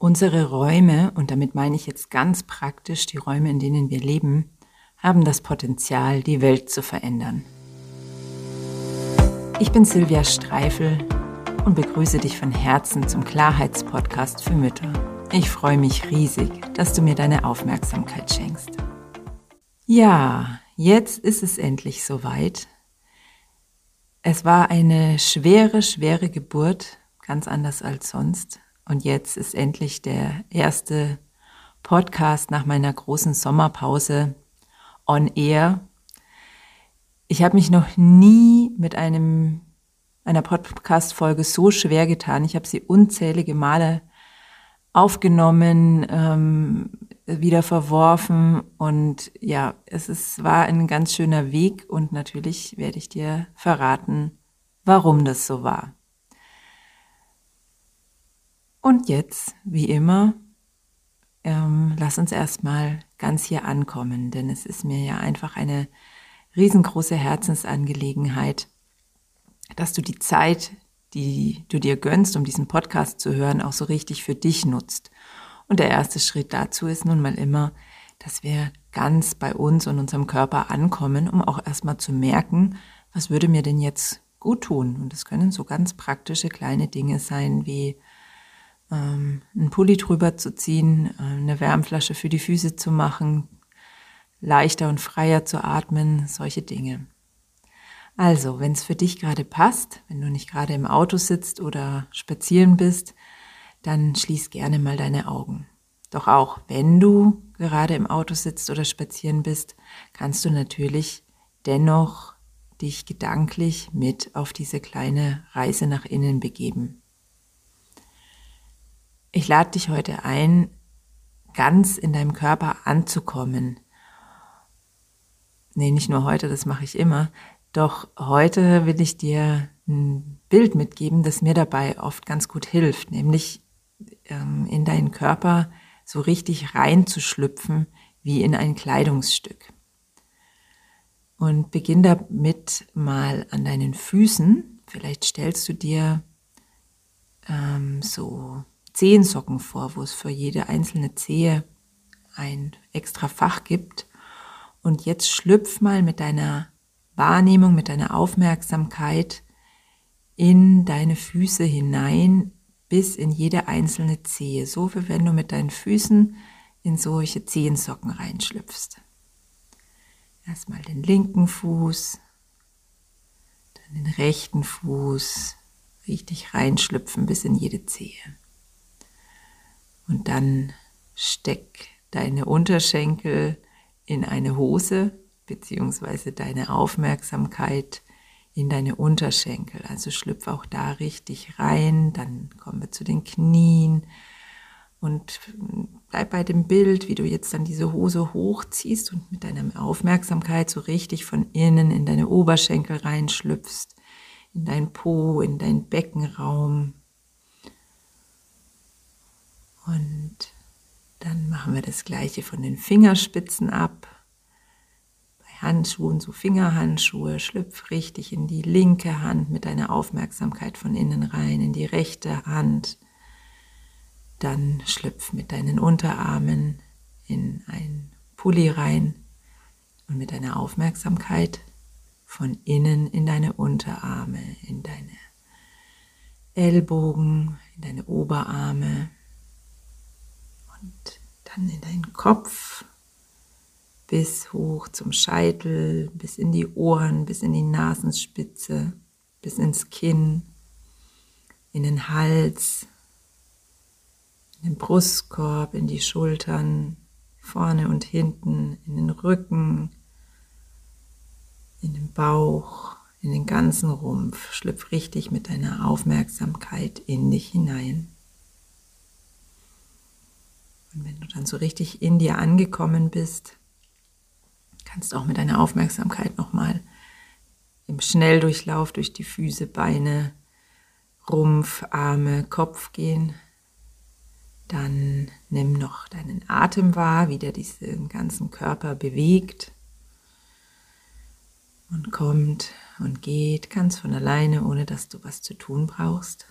Unsere Räume, und damit meine ich jetzt ganz praktisch die Räume, in denen wir leben, haben das Potenzial, die Welt zu verändern. Ich bin Silvia Streifel und begrüße dich von Herzen zum Klarheitspodcast für Mütter. Ich freue mich riesig, dass du mir deine Aufmerksamkeit schenkst. Ja, jetzt ist es endlich soweit. Es war eine schwere, schwere Geburt, ganz anders als sonst. Und jetzt ist endlich der erste Podcast nach meiner großen Sommerpause on air. Ich habe mich noch nie mit einem einer Podcast-Folge so schwer getan. Ich habe sie unzählige Male aufgenommen, ähm, wieder verworfen und ja, es ist, war ein ganz schöner Weg und natürlich werde ich dir verraten, warum das so war. Und jetzt, wie immer, ähm, lass uns erstmal ganz hier ankommen, denn es ist mir ja einfach eine riesengroße Herzensangelegenheit, dass du die Zeit, die du dir gönnst, um diesen Podcast zu hören, auch so richtig für dich nutzt. Und der erste Schritt dazu ist nun mal immer, dass wir ganz bei uns und unserem Körper ankommen, um auch erstmal zu merken, was würde mir denn jetzt gut tun. Und das können so ganz praktische kleine Dinge sein wie ähm, einen Pulli drüber zu ziehen, äh, eine Wärmflasche für die Füße zu machen, leichter und freier zu atmen, solche Dinge. Also, wenn es für dich gerade passt, wenn du nicht gerade im Auto sitzt oder spazieren bist, dann schließ gerne mal deine Augen. Doch auch wenn du gerade im Auto sitzt oder spazieren bist, kannst du natürlich dennoch dich gedanklich mit auf diese kleine Reise nach innen begeben. Ich lade dich heute ein, ganz in deinem Körper anzukommen. Nee, nicht nur heute, das mache ich immer. Doch heute will ich dir ein Bild mitgeben, das mir dabei oft ganz gut hilft, nämlich ähm, in deinen Körper so richtig reinzuschlüpfen wie in ein Kleidungsstück. Und beginn damit mal an deinen Füßen. Vielleicht stellst du dir ähm, so Zehensocken vor, wo es für jede einzelne Zehe ein extra Fach gibt. Und jetzt schlüpf mal mit deiner Wahrnehmung, mit deiner Aufmerksamkeit in deine Füße hinein, bis in jede einzelne Zehe. So wie wenn du mit deinen Füßen in solche Zehensocken reinschlüpfst. Erstmal den linken Fuß, dann den rechten Fuß, richtig reinschlüpfen bis in jede Zehe. Und dann steck deine Unterschenkel in eine Hose, beziehungsweise deine Aufmerksamkeit in deine Unterschenkel. Also schlüpf auch da richtig rein. Dann kommen wir zu den Knien und bleib bei dem Bild, wie du jetzt dann diese Hose hochziehst und mit deiner Aufmerksamkeit so richtig von innen in deine Oberschenkel reinschlüpfst, in dein Po, in dein Beckenraum, und dann machen wir das gleiche von den Fingerspitzen ab. Bei Handschuhen, so Fingerhandschuhe, schlüpf richtig in die linke Hand mit deiner Aufmerksamkeit von innen rein, in die rechte Hand. Dann schlüpf mit deinen Unterarmen in ein Pulli rein und mit deiner Aufmerksamkeit von innen in deine Unterarme, in deine Ellbogen, in deine Oberarme, und dann in deinen Kopf bis hoch zum Scheitel, bis in die Ohren, bis in die Nasenspitze, bis ins Kinn, in den Hals, in den Brustkorb, in die Schultern, vorne und hinten, in den Rücken, in den Bauch, in den ganzen Rumpf. Schlüpf richtig mit deiner Aufmerksamkeit in dich hinein. Und wenn du dann so richtig in dir angekommen bist, kannst auch mit deiner Aufmerksamkeit nochmal im Schnelldurchlauf durch die Füße, Beine, Rumpf, Arme, Kopf gehen. Dann nimm noch deinen Atem wahr, wie der diesen ganzen Körper bewegt und kommt und geht ganz von alleine, ohne dass du was zu tun brauchst.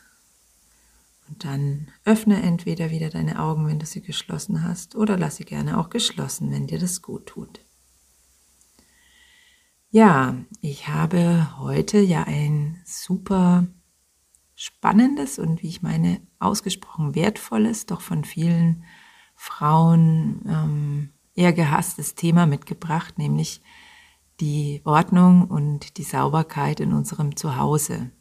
Und dann öffne entweder wieder deine Augen, wenn du sie geschlossen hast, oder lass sie gerne auch geschlossen, wenn dir das gut tut. Ja, ich habe heute ja ein super spannendes und wie ich meine, ausgesprochen wertvolles, doch von vielen Frauen ähm, eher gehasstes Thema mitgebracht, nämlich die Ordnung und die Sauberkeit in unserem Zuhause.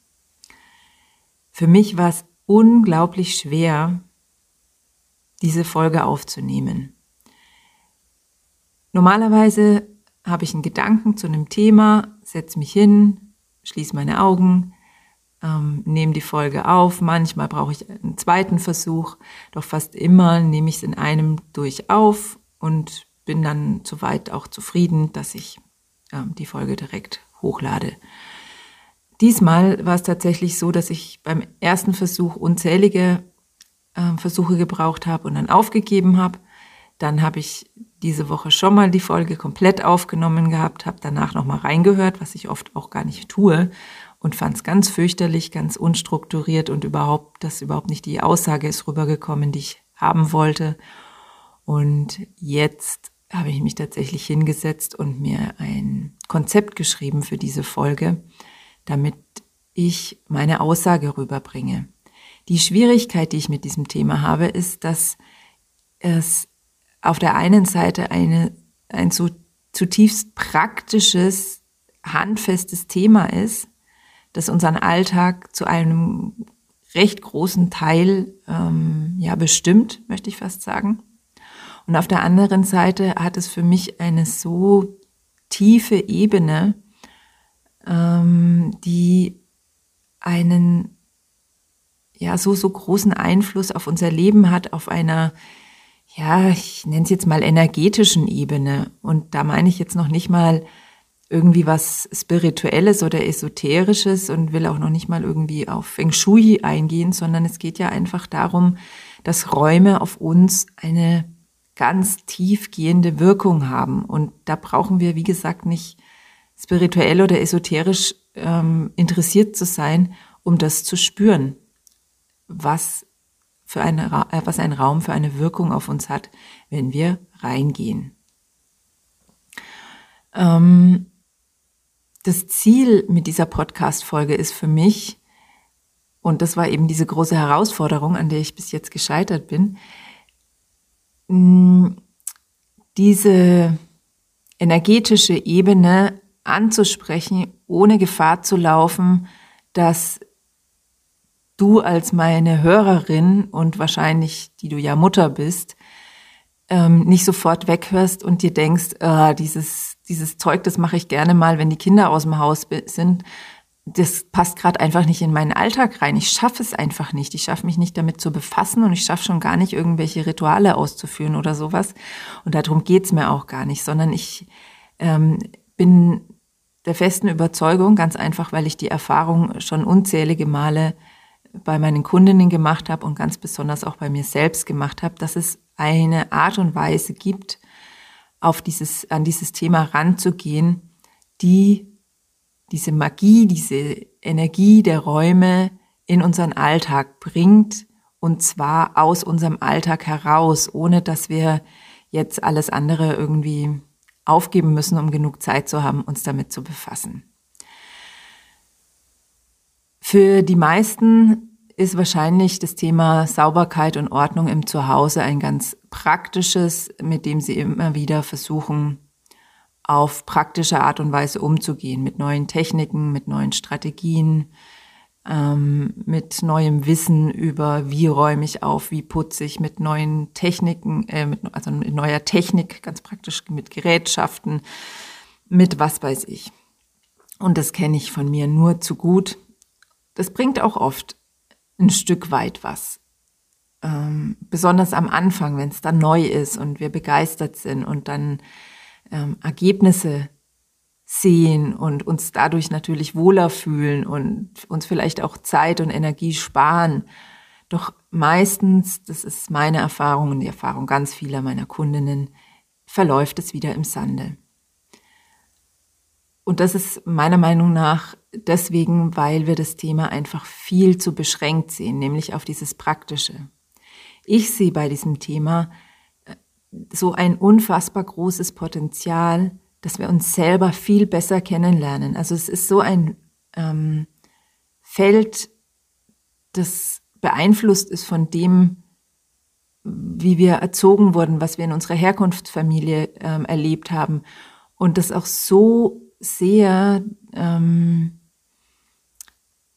Für mich war es unglaublich schwer, diese Folge aufzunehmen. Normalerweise habe ich einen Gedanken zu einem Thema, setze mich hin, schließe meine Augen, ähm, nehme die Folge auf. Manchmal brauche ich einen zweiten Versuch, doch fast immer nehme ich es in einem durch auf und bin dann soweit auch zufrieden, dass ich ähm, die Folge direkt hochlade. Diesmal war es tatsächlich so, dass ich beim ersten Versuch unzählige äh, Versuche gebraucht habe und dann aufgegeben habe. Dann habe ich diese Woche schon mal die Folge komplett aufgenommen gehabt, habe danach nochmal reingehört, was ich oft auch gar nicht tue und fand es ganz fürchterlich, ganz unstrukturiert und überhaupt, dass überhaupt nicht die Aussage ist rübergekommen, die ich haben wollte. Und jetzt habe ich mich tatsächlich hingesetzt und mir ein Konzept geschrieben für diese Folge, damit ich meine Aussage rüberbringe. Die Schwierigkeit, die ich mit diesem Thema habe, ist, dass es auf der einen Seite eine, ein so zutiefst praktisches, handfestes Thema ist, das unseren Alltag zu einem recht großen Teil ähm, ja bestimmt, möchte ich fast sagen. Und auf der anderen Seite hat es für mich eine so tiefe Ebene, ähm, die einen ja so so großen Einfluss auf unser Leben hat auf einer ja, ich nenne es jetzt mal energetischen Ebene. Und da meine ich jetzt noch nicht mal irgendwie was Spirituelles oder Esoterisches und will auch noch nicht mal irgendwie auf Feng Shui eingehen, sondern es geht ja einfach darum, dass Räume auf uns eine ganz tiefgehende Wirkung haben. Und da brauchen wir, wie gesagt, nicht spirituell oder esoterisch ähm, interessiert zu sein, um das zu spüren, was für eine, äh, was ein Raum für eine Wirkung auf uns hat, wenn wir reingehen. Ähm, das Ziel mit dieser Podcast-Folge ist für mich, und das war eben diese große Herausforderung, an der ich bis jetzt gescheitert bin, diese energetische Ebene anzusprechen, ohne Gefahr zu laufen, dass du als meine Hörerin und wahrscheinlich, die du ja Mutter bist, ähm, nicht sofort weghörst und dir denkst, äh, dieses, dieses Zeug, das mache ich gerne mal, wenn die Kinder aus dem Haus sind. Das passt gerade einfach nicht in meinen Alltag rein. Ich schaffe es einfach nicht. Ich schaffe mich nicht damit zu befassen und ich schaffe schon gar nicht, irgendwelche Rituale auszuführen oder sowas. Und darum geht's mir auch gar nicht, sondern ich ähm, bin der festen Überzeugung, ganz einfach, weil ich die Erfahrung schon unzählige Male bei meinen Kundinnen gemacht habe und ganz besonders auch bei mir selbst gemacht habe, dass es eine Art und Weise gibt, auf dieses, an dieses Thema ranzugehen, die diese Magie, diese Energie der Räume in unseren Alltag bringt und zwar aus unserem Alltag heraus, ohne dass wir jetzt alles andere irgendwie aufgeben müssen, um genug Zeit zu haben, uns damit zu befassen. Für die meisten ist wahrscheinlich das Thema Sauberkeit und Ordnung im Zuhause ein ganz praktisches, mit dem sie immer wieder versuchen, auf praktische Art und Weise umzugehen, mit neuen Techniken, mit neuen Strategien, ähm, mit neuem Wissen über, wie räume ich auf, wie putze ich, mit neuen Techniken, äh, mit, also mit neuer Technik, ganz praktisch mit Gerätschaften, mit was weiß ich. Und das kenne ich von mir nur zu gut. Das bringt auch oft ein Stück weit was. Ähm, besonders am Anfang, wenn es dann neu ist und wir begeistert sind und dann ähm, Ergebnisse sehen und uns dadurch natürlich wohler fühlen und uns vielleicht auch Zeit und Energie sparen. Doch meistens, das ist meine Erfahrung und die Erfahrung ganz vieler meiner Kundinnen, verläuft es wieder im Sande. Und das ist meiner Meinung nach deswegen, weil wir das Thema einfach viel zu beschränkt sehen, nämlich auf dieses Praktische. Ich sehe bei diesem Thema äh, so ein unfassbar großes Potenzial, dass wir uns selber viel besser kennenlernen. Also es ist so ein ähm, Feld, das beeinflusst ist von dem, wie wir erzogen wurden, was wir in unserer Herkunftsfamilie ähm, erlebt haben. Und das auch so sehr ähm,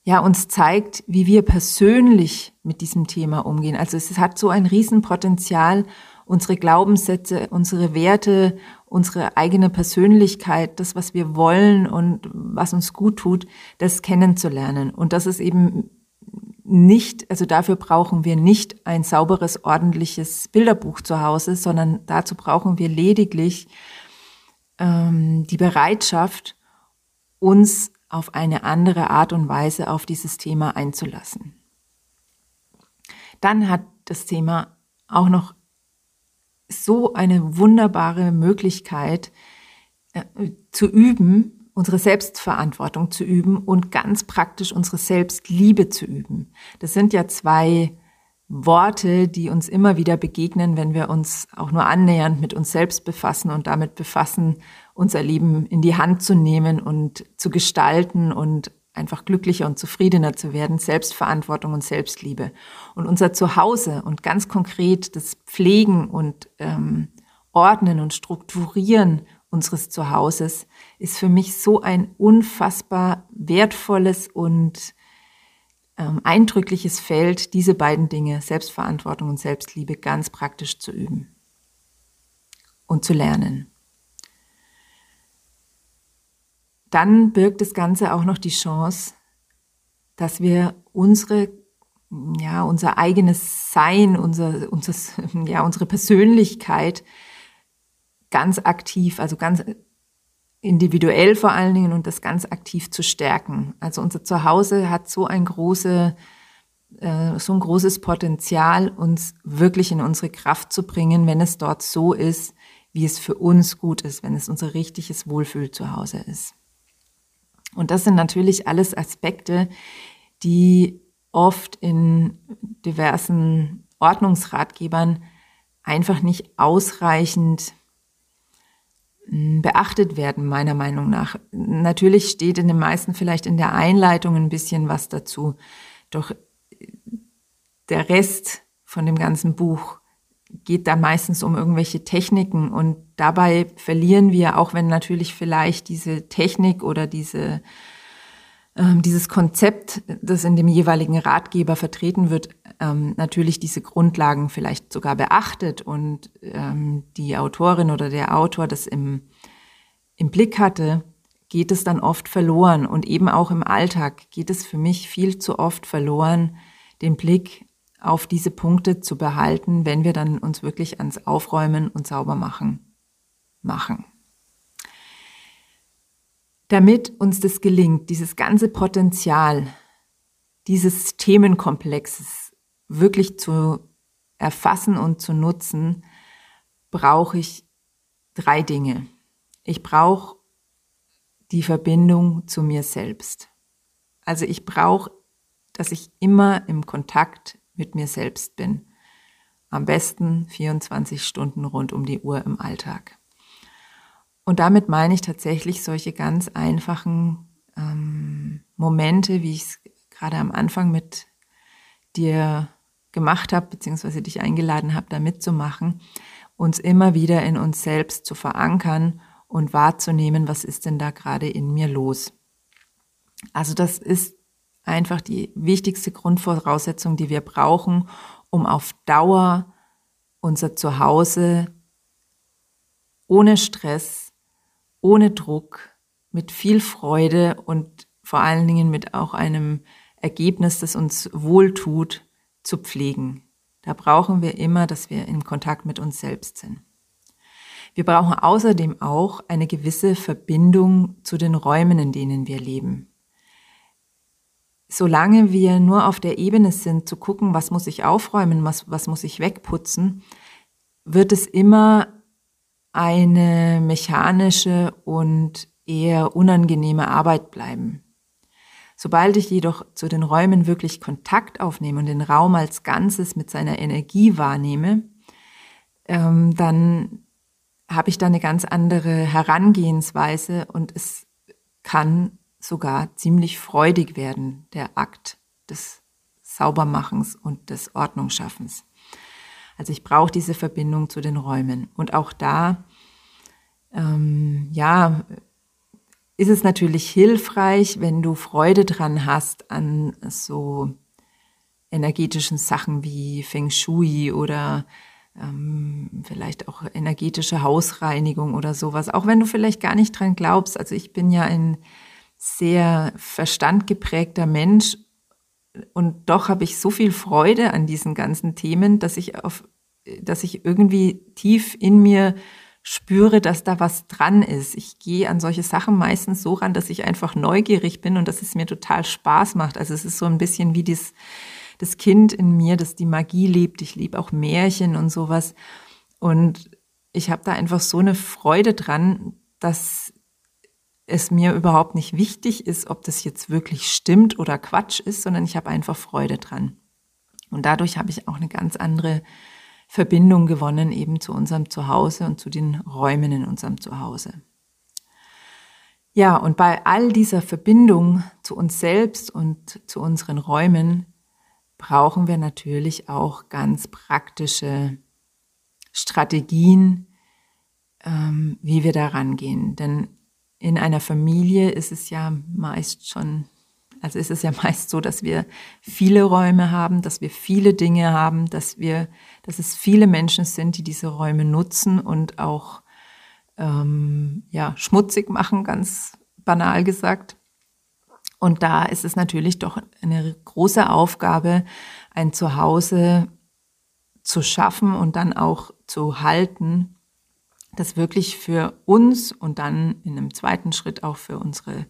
ja, uns zeigt, wie wir persönlich mit diesem Thema umgehen. Also es hat so ein Riesenpotenzial, unsere Glaubenssätze, unsere Werte, unsere eigene Persönlichkeit, das, was wir wollen und was uns gut tut, das kennenzulernen. Und das ist eben nicht, also dafür brauchen wir nicht ein sauberes, ordentliches Bilderbuch zu Hause, sondern dazu brauchen wir lediglich ähm, die Bereitschaft, uns auf eine andere Art und Weise auf dieses Thema einzulassen. Dann hat das Thema auch noch so eine wunderbare Möglichkeit äh, zu üben, unsere Selbstverantwortung zu üben und ganz praktisch unsere Selbstliebe zu üben. Das sind ja zwei Worte, die uns immer wieder begegnen, wenn wir uns auch nur annähernd mit uns selbst befassen und damit befassen, unser Leben in die Hand zu nehmen und zu gestalten und einfach glücklicher und zufriedener zu werden, Selbstverantwortung und Selbstliebe. Und unser Zuhause und ganz konkret das Pflegen und ähm, Ordnen und Strukturieren unseres Zuhauses ist für mich so ein unfassbar wertvolles und ähm, eindrückliches Feld, diese beiden Dinge, Selbstverantwortung und Selbstliebe, ganz praktisch zu üben und zu lernen. Dann birgt das Ganze auch noch die Chance, dass wir unsere ja, unser eigenes Sein, unser, unser, ja, unsere Persönlichkeit ganz aktiv, also ganz individuell vor allen Dingen und das ganz aktiv zu stärken. Also unser Zuhause hat so ein große, äh, so ein großes Potenzial, uns wirklich in unsere Kraft zu bringen, wenn es dort so ist, wie es für uns gut ist, wenn es unser richtiges Wohlfühl zu Hause ist. Und das sind natürlich alles Aspekte, die oft in diversen Ordnungsratgebern einfach nicht ausreichend beachtet werden, meiner Meinung nach. Natürlich steht in den meisten vielleicht in der Einleitung ein bisschen was dazu, doch der Rest von dem ganzen Buch geht da meistens um irgendwelche Techniken und dabei verlieren wir, auch wenn natürlich vielleicht diese Technik oder diese ähm, dieses Konzept, das in dem jeweiligen Ratgeber vertreten wird, ähm, natürlich diese Grundlagen vielleicht sogar beachtet und ähm, die Autorin oder der Autor das im, im Blick hatte, geht es dann oft verloren. Und eben auch im Alltag geht es für mich viel zu oft verloren, den Blick auf diese Punkte zu behalten, wenn wir dann uns wirklich ans Aufräumen und Saubermachen machen. Damit uns das gelingt, dieses ganze Potenzial dieses Themenkomplexes wirklich zu erfassen und zu nutzen, brauche ich drei Dinge. Ich brauche die Verbindung zu mir selbst. Also ich brauche, dass ich immer im Kontakt mit mir selbst bin. Am besten 24 Stunden rund um die Uhr im Alltag. Und damit meine ich tatsächlich solche ganz einfachen ähm, Momente, wie ich es gerade am Anfang mit dir gemacht habe, beziehungsweise dich eingeladen habe, da mitzumachen, uns immer wieder in uns selbst zu verankern und wahrzunehmen, was ist denn da gerade in mir los. Also das ist einfach die wichtigste Grundvoraussetzung, die wir brauchen, um auf Dauer unser Zuhause ohne Stress ohne Druck, mit viel Freude und vor allen Dingen mit auch einem Ergebnis, das uns wohltut, zu pflegen. Da brauchen wir immer, dass wir in Kontakt mit uns selbst sind. Wir brauchen außerdem auch eine gewisse Verbindung zu den Räumen, in denen wir leben. Solange wir nur auf der Ebene sind, zu gucken, was muss ich aufräumen, was, was muss ich wegputzen, wird es immer eine mechanische und eher unangenehme Arbeit bleiben. Sobald ich jedoch zu den Räumen wirklich Kontakt aufnehme und den Raum als Ganzes mit seiner Energie wahrnehme, ähm, dann habe ich da eine ganz andere Herangehensweise und es kann sogar ziemlich freudig werden, der Akt des Saubermachens und des Ordnungsschaffens. Also ich brauche diese Verbindung zu den Räumen. Und auch da, ähm, ja, ist es natürlich hilfreich, wenn du Freude dran hast an so energetischen Sachen wie Feng Shui oder ähm, vielleicht auch energetische Hausreinigung oder sowas, auch wenn du vielleicht gar nicht dran glaubst. Also ich bin ja ein sehr verstandgeprägter Mensch und doch habe ich so viel Freude an diesen ganzen Themen, dass ich auf, dass ich irgendwie tief in mir spüre, dass da was dran ist. Ich gehe an solche Sachen meistens so ran, dass ich einfach neugierig bin und dass es mir total Spaß macht. Also es ist so ein bisschen wie das, das Kind in mir, das die Magie liebt. Ich liebe auch Märchen und sowas. Und ich habe da einfach so eine Freude dran, dass es mir überhaupt nicht wichtig ist, ob das jetzt wirklich stimmt oder Quatsch ist, sondern ich habe einfach Freude dran. Und dadurch habe ich auch eine ganz andere Verbindung gewonnen eben zu unserem Zuhause und zu den Räumen in unserem Zuhause. Ja, und bei all dieser Verbindung zu uns selbst und zu unseren Räumen brauchen wir natürlich auch ganz praktische Strategien, ähm, wie wir da rangehen. Denn in einer Familie ist es ja meist schon, also ist es ja meist so, dass wir viele Räume haben, dass wir viele Dinge haben, dass wir, dass es viele Menschen sind, die diese Räume nutzen und auch ähm, ja schmutzig machen, ganz banal gesagt. Und da ist es natürlich doch eine große Aufgabe, ein Zuhause zu schaffen und dann auch zu halten, das wirklich für uns und dann in einem zweiten Schritt auch für unsere,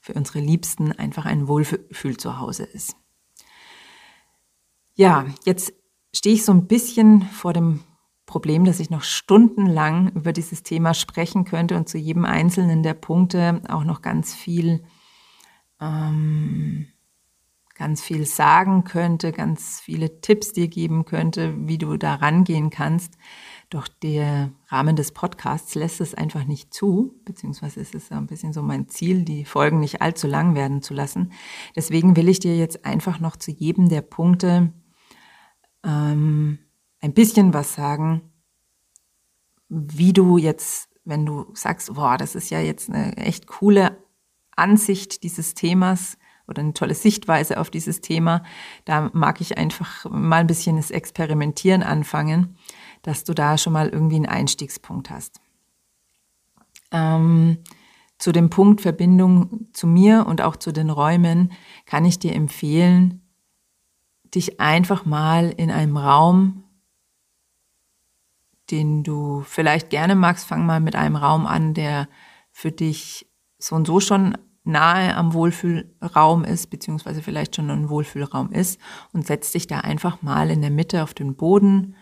für unsere Liebsten einfach ein Wohlfühl zu Hause ist. Ja, jetzt stehe ich so ein bisschen vor dem Problem, dass ich noch stundenlang über dieses Thema sprechen könnte und zu jedem einzelnen der Punkte auch noch ganz viel ähm, ganz viel sagen könnte, ganz viele Tipps dir geben könnte, wie du da rangehen kannst. Doch der Rahmen des Podcasts lässt es einfach nicht zu, beziehungsweise ist es ein bisschen so mein Ziel, die Folgen nicht allzu lang werden zu lassen. Deswegen will ich dir jetzt einfach noch zu jedem der Punkte ähm, ein bisschen was sagen, wie du jetzt, wenn du sagst, boah, das ist ja jetzt eine echt coole Ansicht dieses Themas oder eine tolle Sichtweise auf dieses Thema. Da mag ich einfach mal ein bisschen das Experimentieren anfangen, dass du da schon mal irgendwie einen Einstiegspunkt hast. Ähm, zu dem Punkt Verbindung zu mir und auch zu den Räumen kann ich dir empfehlen, dich einfach mal in einem Raum, den du vielleicht gerne magst, fang mal mit einem Raum an, der für dich so und so schon nahe am Wohlfühlraum ist, beziehungsweise vielleicht schon ein Wohlfühlraum ist und setz dich da einfach mal in der Mitte auf den Boden,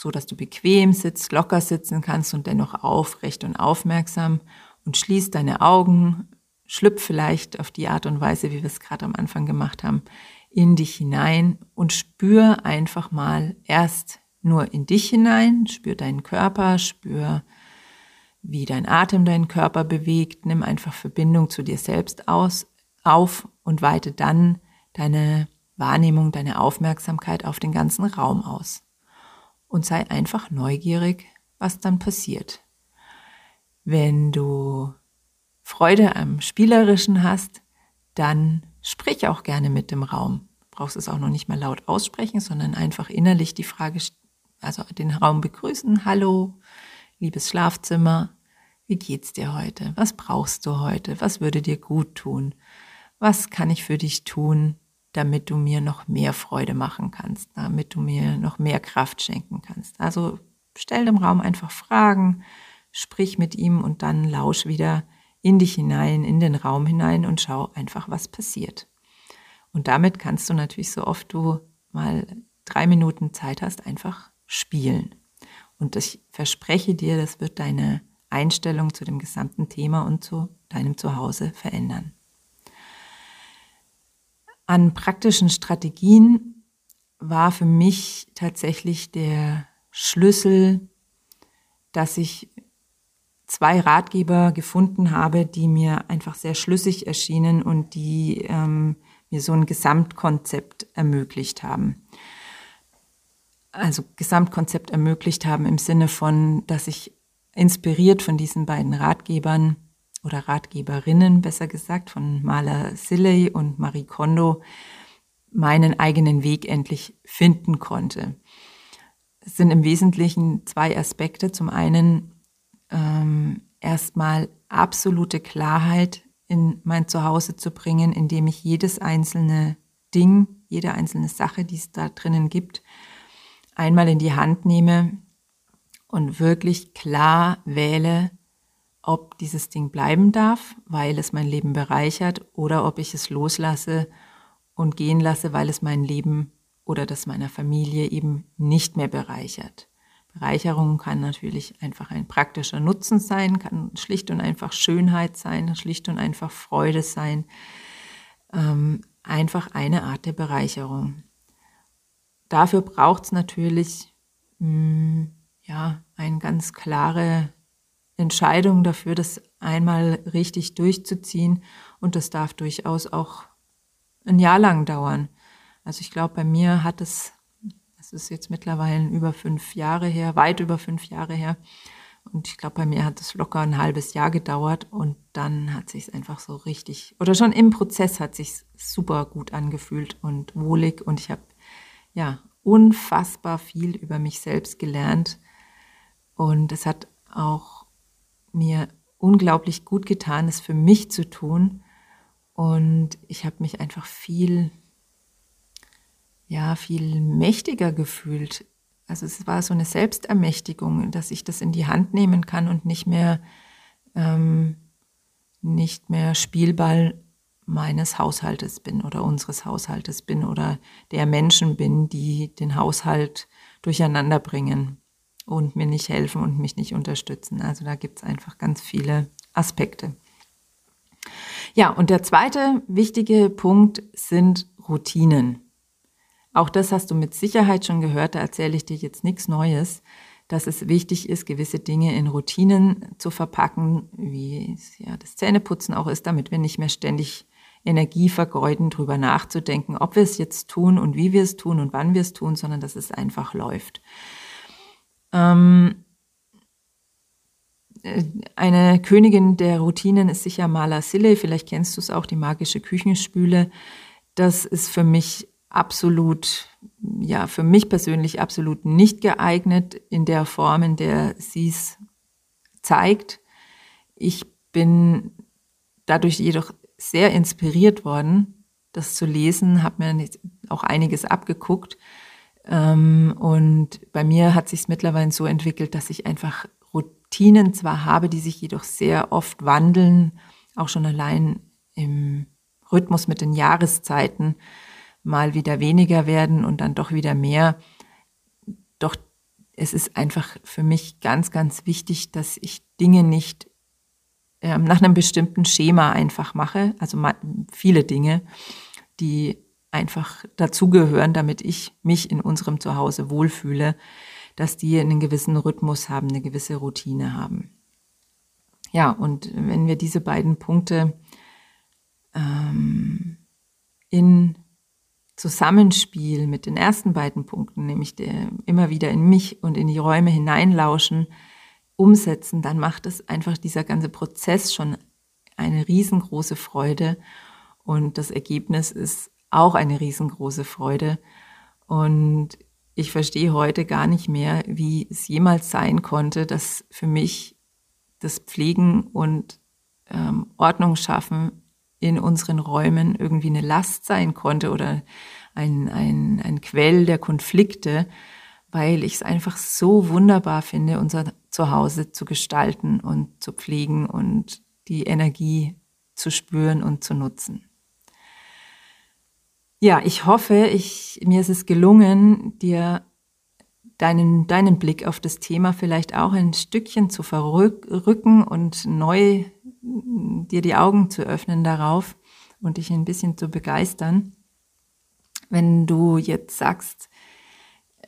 so dass du bequem sitzt, locker sitzen kannst und dennoch aufrecht und aufmerksam und schließ deine Augen, schlüpf vielleicht auf die Art und Weise, wie wir es gerade am Anfang gemacht haben, in dich hinein und spür einfach mal erst nur in dich hinein, spür deinen Körper, spür wie dein Atem deinen Körper bewegt. Nimm einfach Verbindung zu dir selbst aus, auf und weite dann deine Wahrnehmung, deine Aufmerksamkeit auf den ganzen Raum aus. Und sei einfach neugierig, was dann passiert. Wenn du Freude am Spielerischen hast, dann sprich auch gerne mit dem Raum. Du brauchst es auch noch nicht mal laut aussprechen, sondern einfach innerlich die Frage, also den Raum begrüßen. Hallo, liebes Schlafzimmer. Wie geht's dir heute? Was brauchst du heute? Was würde dir gut tun? Was kann ich für dich tun, damit du mir noch mehr Freude machen kannst, damit du mir noch mehr Kraft schenken kannst? Also stell dem Raum einfach Fragen, sprich mit ihm und dann lausch wieder in dich hinein, in den Raum hinein und schau einfach, was passiert. Und damit kannst du natürlich so oft du mal drei Minuten Zeit hast, einfach spielen. Und ich verspreche dir, das wird deine Einstellung zu dem gesamten Thema und zu deinem Zuhause verändern. An praktischen Strategien war für mich tatsächlich der Schlüssel, dass ich zwei Ratgeber gefunden habe, die mir einfach sehr schlüssig erschienen und die ähm, mir so ein Gesamtkonzept ermöglicht haben. Also Gesamtkonzept ermöglicht haben im Sinne von, dass ich inspiriert von diesen beiden Ratgebern oder Ratgeberinnen, besser gesagt, von Maler Silley und Marie Kondo, meinen eigenen Weg endlich finden konnte. Es sind im Wesentlichen zwei Aspekte. Zum einen ähm, erstmal absolute Klarheit in mein Zuhause zu bringen, indem ich jedes einzelne Ding, jede einzelne Sache, die es da drinnen gibt, einmal in die Hand nehme und wirklich klar wähle, ob dieses Ding bleiben darf, weil es mein Leben bereichert, oder ob ich es loslasse und gehen lasse, weil es mein Leben oder das meiner Familie eben nicht mehr bereichert. Bereicherung kann natürlich einfach ein praktischer Nutzen sein, kann schlicht und einfach Schönheit sein, schlicht und einfach Freude sein. Ähm, einfach eine Art der Bereicherung. Dafür braucht es natürlich mh, hm, ja, eine ganz klare Entscheidung dafür, das einmal richtig durchzuziehen. Und das darf durchaus auch ein Jahr lang dauern. Also ich glaube, bei mir hat es, das ist jetzt mittlerweile über fünf Jahre her, weit über fünf Jahre her. Und ich glaube, bei mir hat es locker ein halbes Jahr gedauert und dann hat sich einfach so richtig, oder schon im Prozess hat sich super gut angefühlt und wohlig und ich habe ja unfassbar viel über mich selbst gelernt und es hat auch mir unglaublich gut getan, es für mich zu tun. Und ich habe mich einfach viel, ja, viel mächtiger gefühlt. Also es war so eine Selbstermächtigung, dass ich das in die Hand nehmen kann und nicht mehr, ähm, nicht mehr Spielball meines Haushaltes bin oder unseres Haushaltes bin oder der Menschen bin, die den Haushalt durcheinander bringen und mir nicht helfen und mich nicht unterstützen. Also da gibt es einfach ganz viele Aspekte. Ja, und der zweite wichtige Punkt sind Routinen. Auch das hast du mit Sicherheit schon gehört, da erzähle ich dir jetzt nichts Neues, dass es wichtig ist, gewisse Dinge in Routinen zu verpacken, wie es ja das Zähneputzen auch ist, damit wir nicht mehr ständig Energie vergeuden, darüber nachzudenken, ob wir es jetzt tun und wie wir es tun und wann wir es tun, sondern dass es einfach läuft. Ähm, äh, eine Königin der Routinen ist sicher Mala Sille, vielleicht kennst du es auch, die magische Küchenspüle. Das ist für mich absolut, ja, für mich persönlich absolut nicht geeignet in der Form, in der sie es zeigt. Ich bin dadurch jedoch sehr inspiriert worden, das zu lesen, habe mir auch einiges abgeguckt ähm, und bei mir hat sich mittlerweile so entwickelt, dass ich einfach Routinen zwar habe, die sich jedoch sehr oft wandeln, auch schon allein im Rhythmus mit den Jahreszeiten mal wieder weniger werden und dann doch wieder mehr. Doch es ist einfach für mich ganz, ganz wichtig, dass ich Dinge nicht ähm, nach einem bestimmten Schema einfach mache, also viele Dinge, die einfach dazugehören, damit ich mich in unserem Zuhause wohlfühle, dass die einen gewissen Rhythmus haben, eine gewisse Routine haben. Ja, und wenn wir diese beiden Punkte ähm, in Zusammenspiel mit den ersten beiden Punkten, nämlich der, immer wieder in mich und in die Räume hineinlauschen, umsetzen, dann macht es einfach dieser ganze Prozess schon eine riesengroße Freude und das Ergebnis ist auch eine riesengroße Freude. Und ich verstehe heute gar nicht mehr, wie es jemals sein konnte, dass für mich das Pflegen und ähm, Ordnung schaffen in unseren Räumen irgendwie eine Last sein konnte oder ein, ein, ein Quell der Konflikte, weil ich es einfach so wunderbar finde, unser Zuhause zu gestalten und zu pflegen und die Energie zu spüren und zu nutzen. Ja, ich hoffe, ich, mir ist es gelungen, dir deinen, deinen Blick auf das Thema vielleicht auch ein Stückchen zu verrücken und neu dir die Augen zu öffnen darauf und dich ein bisschen zu begeistern. Wenn du jetzt sagst,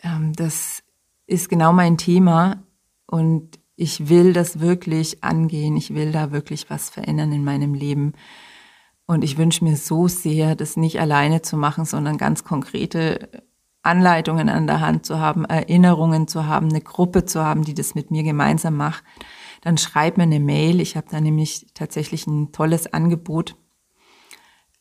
ähm, das ist genau mein Thema und ich will das wirklich angehen, ich will da wirklich was verändern in meinem Leben. Und ich wünsche mir so sehr, das nicht alleine zu machen, sondern ganz konkrete Anleitungen an der Hand zu haben, Erinnerungen zu haben, eine Gruppe zu haben, die das mit mir gemeinsam macht, dann schreib mir eine Mail. Ich habe da nämlich tatsächlich ein tolles Angebot,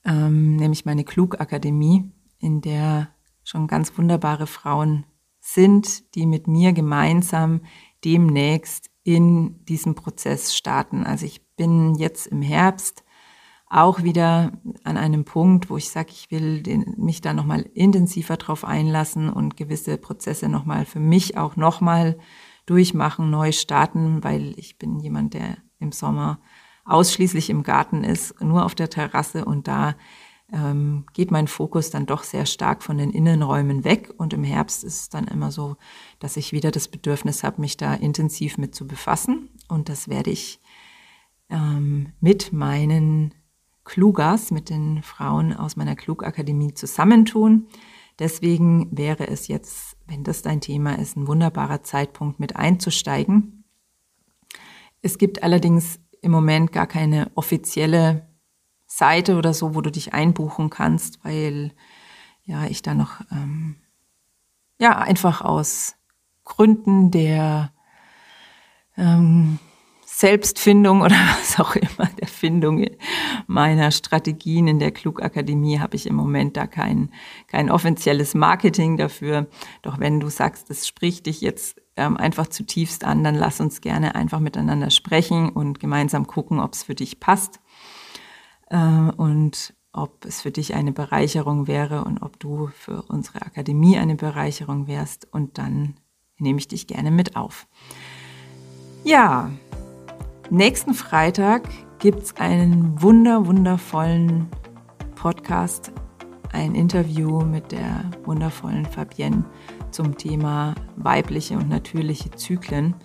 ähm, nämlich meine Klugakademie, in der schon ganz wunderbare Frauen sind, die mit mir gemeinsam demnächst in diesem Prozess starten. Also ich bin jetzt im Herbst auch wieder an einem Punkt, wo ich sage, ich will den, mich da nochmal intensiver drauf einlassen und gewisse Prozesse nochmal für mich auch nochmal durchmachen, neu starten, weil ich bin jemand, der im Sommer ausschließlich im Garten ist, nur auf der Terrasse und da ähm, geht mein Fokus dann doch sehr stark von den Innenräumen weg und im Herbst ist es dann immer so, dass ich wieder das Bedürfnis habe, mich da intensiv mit zu befassen und das werde ich ähm, mit meinen Klugas mit den Frauen aus meiner Klugakademie zusammentun. Deswegen wäre es jetzt, wenn das dein Thema ist, ein wunderbarer Zeitpunkt mit einzusteigen. Es gibt allerdings im Moment gar keine offizielle Seite oder so, wo du dich einbuchen kannst, weil ja ich da noch ähm, ja einfach aus Gründen der ähm, Selbstfindung oder was auch immer, der Findung meiner Strategien in der Klugakademie habe ich im Moment da kein, kein offizielles Marketing dafür. Doch wenn du sagst, das spricht dich jetzt ähm, einfach zutiefst an, dann lass uns gerne einfach miteinander sprechen und gemeinsam gucken, ob es für dich passt äh, und ob es für dich eine Bereicherung wäre und ob du für unsere Akademie eine Bereicherung wärst. Und dann nehme ich dich gerne mit auf. Ja, Nächsten Freitag gibt es einen wunder, wundervollen Podcast, ein Interview mit der wundervollen Fabienne zum Thema weibliche und natürliche Zyklen.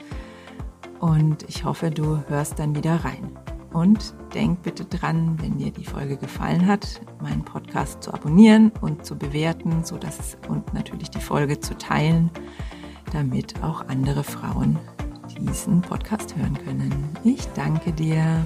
Und ich hoffe, du hörst dann wieder rein. Und denk bitte dran, wenn dir die Folge gefallen hat, meinen Podcast zu abonnieren und zu bewerten, so dass und natürlich die Folge zu teilen, damit auch andere Frauen diesen Podcast hören können. Ich danke dir.